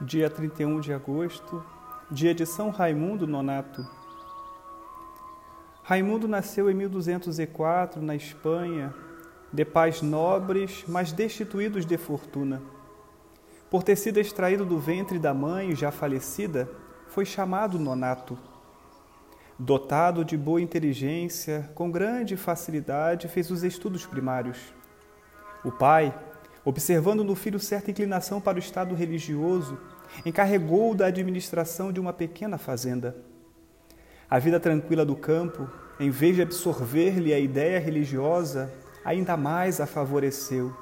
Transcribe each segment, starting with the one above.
dia 31 de agosto, dia de São Raimundo Nonato. Raimundo nasceu em 1204 na Espanha, de pais nobres, mas destituídos de fortuna. Por ter sido extraído do ventre da mãe já falecida, foi chamado Nonato. Dotado de boa inteligência, com grande facilidade fez os estudos primários. O pai, observando no filho certa inclinação para o estado religioso, encarregou-o da administração de uma pequena fazenda. A vida tranquila do campo, em vez de absorver-lhe a ideia religiosa, ainda mais a favoreceu.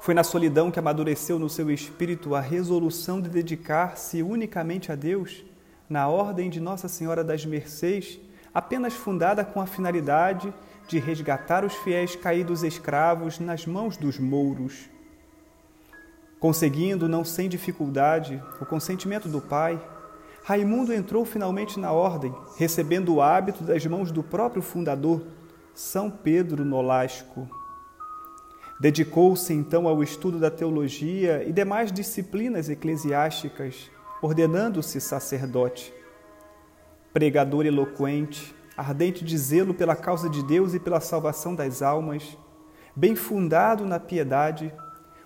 Foi na solidão que amadureceu no seu espírito a resolução de dedicar-se unicamente a Deus, na ordem de Nossa Senhora das Mercês, apenas fundada com a finalidade de resgatar os fiéis caídos escravos nas mãos dos mouros. Conseguindo, não sem dificuldade, o consentimento do pai, Raimundo entrou finalmente na ordem, recebendo o hábito das mãos do próprio fundador, São Pedro Nolasco. Dedicou-se então ao estudo da teologia e demais disciplinas eclesiásticas, ordenando-se sacerdote. Pregador eloquente, ardente de zelo pela causa de Deus e pela salvação das almas, bem fundado na piedade,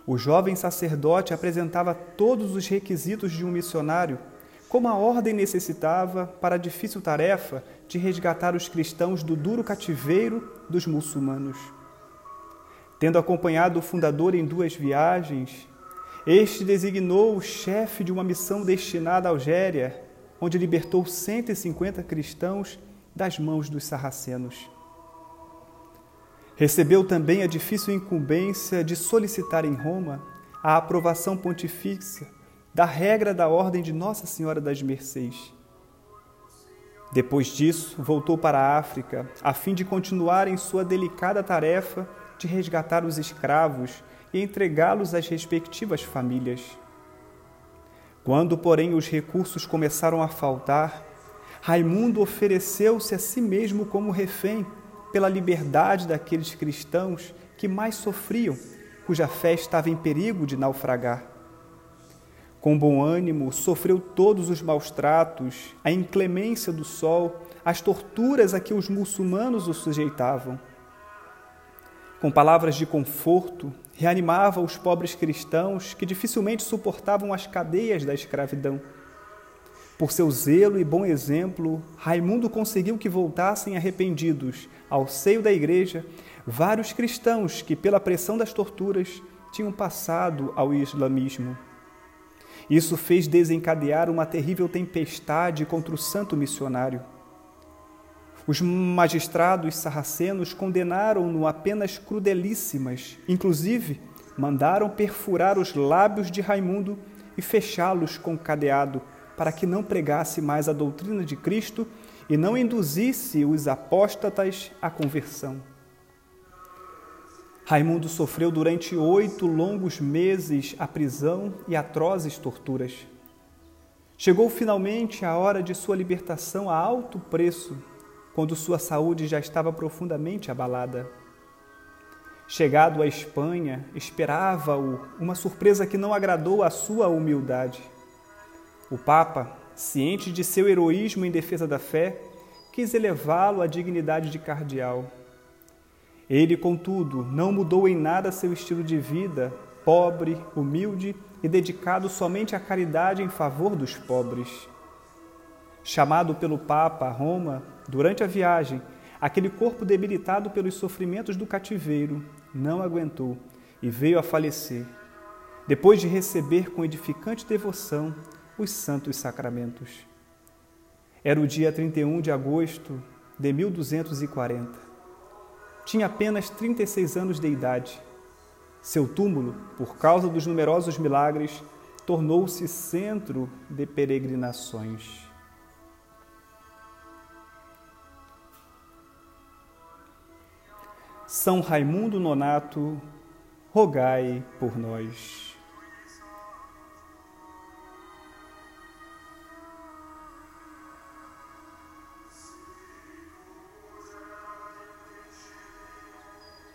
o jovem sacerdote apresentava todos os requisitos de um missionário, como a ordem necessitava para a difícil tarefa de resgatar os cristãos do duro cativeiro dos muçulmanos. Tendo acompanhado o fundador em duas viagens, este designou o chefe de uma missão destinada à Algéria, onde libertou 150 cristãos das mãos dos sarracenos. Recebeu também a difícil incumbência de solicitar em Roma a aprovação pontifícia da regra da Ordem de Nossa Senhora das Mercês. Depois disso, voltou para a África, a fim de continuar em sua delicada tarefa de resgatar os escravos e entregá-los às respectivas famílias. Quando, porém, os recursos começaram a faltar, Raimundo ofereceu-se a si mesmo como refém pela liberdade daqueles cristãos que mais sofriam, cuja fé estava em perigo de naufragar. Com bom ânimo, sofreu todos os maus tratos, a inclemência do sol, as torturas a que os muçulmanos o sujeitavam. Com palavras de conforto, reanimava os pobres cristãos que dificilmente suportavam as cadeias da escravidão. Por seu zelo e bom exemplo, Raimundo conseguiu que voltassem arrependidos ao seio da igreja vários cristãos que, pela pressão das torturas, tinham passado ao islamismo. Isso fez desencadear uma terrível tempestade contra o santo missionário. Os magistrados sarracenos condenaram-no a penas crudelíssimas, inclusive mandaram perfurar os lábios de Raimundo e fechá-los com cadeado para que não pregasse mais a doutrina de Cristo e não induzisse os apóstatas à conversão. Raimundo sofreu durante oito longos meses a prisão e atrozes torturas. Chegou finalmente a hora de sua libertação a alto preço, quando sua saúde já estava profundamente abalada. Chegado à Espanha, esperava-o uma surpresa que não agradou à sua humildade. O Papa, ciente de seu heroísmo em defesa da fé, quis elevá-lo à dignidade de cardeal. Ele, contudo, não mudou em nada seu estilo de vida, pobre, humilde e dedicado somente à caridade em favor dos pobres. Chamado pelo Papa a Roma, durante a viagem, aquele corpo debilitado pelos sofrimentos do cativeiro não aguentou e veio a falecer, depois de receber com edificante devoção os santos sacramentos. Era o dia 31 de agosto de 1240. Tinha apenas 36 anos de idade. Seu túmulo, por causa dos numerosos milagres, tornou-se centro de peregrinações. São Raimundo Nonato, rogai por nós.